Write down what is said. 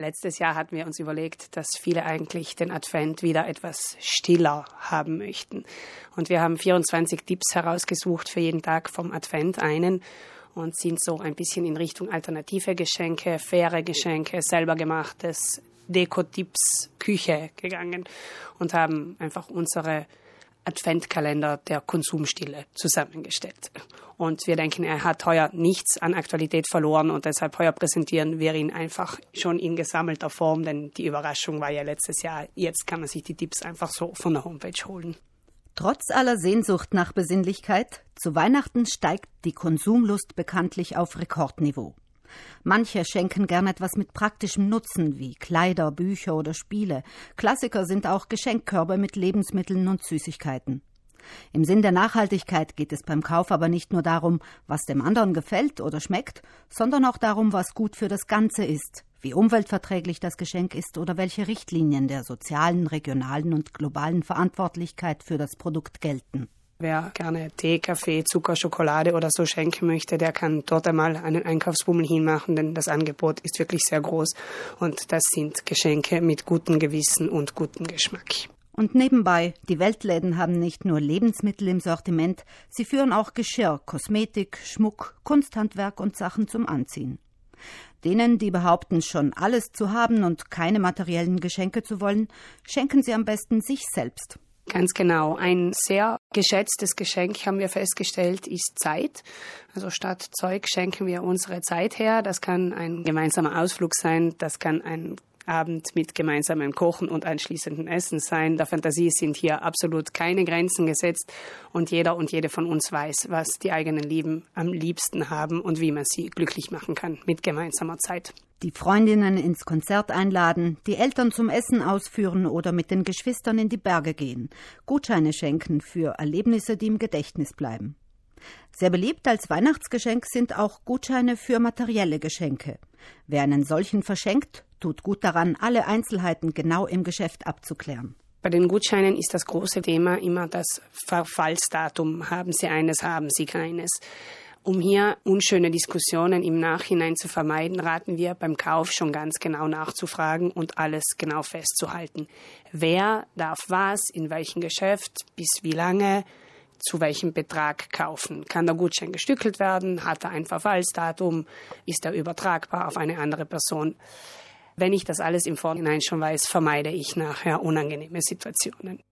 Letztes Jahr hatten wir uns überlegt, dass viele eigentlich den Advent wieder etwas stiller haben möchten. Und wir haben 24 Tipps herausgesucht für jeden Tag vom Advent einen und sind so ein bisschen in Richtung alternative Geschenke, faire Geschenke, selber gemachtes, Deko-Tipps, Küche gegangen und haben einfach unsere Adventkalender der Konsumstille zusammengestellt. Und wir denken, er hat heuer nichts an Aktualität verloren und deshalb heuer präsentieren wir ihn einfach schon in gesammelter Form, denn die Überraschung war ja letztes Jahr. Jetzt kann man sich die Tipps einfach so von der Homepage holen. Trotz aller Sehnsucht nach Besinnlichkeit, zu Weihnachten steigt die Konsumlust bekanntlich auf Rekordniveau. Manche schenken gern etwas mit praktischem Nutzen, wie Kleider, Bücher oder Spiele. Klassiker sind auch Geschenkkörbe mit Lebensmitteln und Süßigkeiten. Im Sinn der Nachhaltigkeit geht es beim Kauf aber nicht nur darum, was dem anderen gefällt oder schmeckt, sondern auch darum, was gut für das Ganze ist, wie umweltverträglich das Geschenk ist oder welche Richtlinien der sozialen, regionalen und globalen Verantwortlichkeit für das Produkt gelten. Wer gerne Tee, Kaffee, Zucker, Schokolade oder so schenken möchte, der kann dort einmal einen Einkaufsbummel hinmachen, denn das Angebot ist wirklich sehr groß und das sind Geschenke mit gutem Gewissen und gutem Geschmack. Und nebenbei, die Weltläden haben nicht nur Lebensmittel im Sortiment, sie führen auch Geschirr, Kosmetik, Schmuck, Kunsthandwerk und Sachen zum Anziehen. Denen, die behaupten, schon alles zu haben und keine materiellen Geschenke zu wollen, schenken sie am besten sich selbst. Ganz genau. Ein sehr geschätztes Geschenk haben wir festgestellt, ist Zeit. Also statt Zeug schenken wir unsere Zeit her. Das kann ein gemeinsamer Ausflug sein, das kann ein Abend mit gemeinsamem Kochen und anschließendem Essen sein. Der Fantasie sind hier absolut keine Grenzen gesetzt und jeder und jede von uns weiß, was die eigenen Lieben am liebsten haben und wie man sie glücklich machen kann mit gemeinsamer Zeit die Freundinnen ins Konzert einladen, die Eltern zum Essen ausführen oder mit den Geschwistern in die Berge gehen, Gutscheine schenken für Erlebnisse, die im Gedächtnis bleiben. Sehr beliebt als Weihnachtsgeschenk sind auch Gutscheine für materielle Geschenke. Wer einen solchen verschenkt, tut gut daran, alle Einzelheiten genau im Geschäft abzuklären. Bei den Gutscheinen ist das große Thema immer das Verfallsdatum. Haben Sie eines, haben Sie keines. Um hier unschöne Diskussionen im Nachhinein zu vermeiden, raten wir beim Kauf schon ganz genau nachzufragen und alles genau festzuhalten. Wer darf was, in welchem Geschäft, bis wie lange, zu welchem Betrag kaufen. Kann der Gutschein gestückelt werden? Hat er ein Verfallsdatum? Ist er übertragbar auf eine andere Person? Wenn ich das alles im Vorhinein schon weiß, vermeide ich nachher unangenehme Situationen.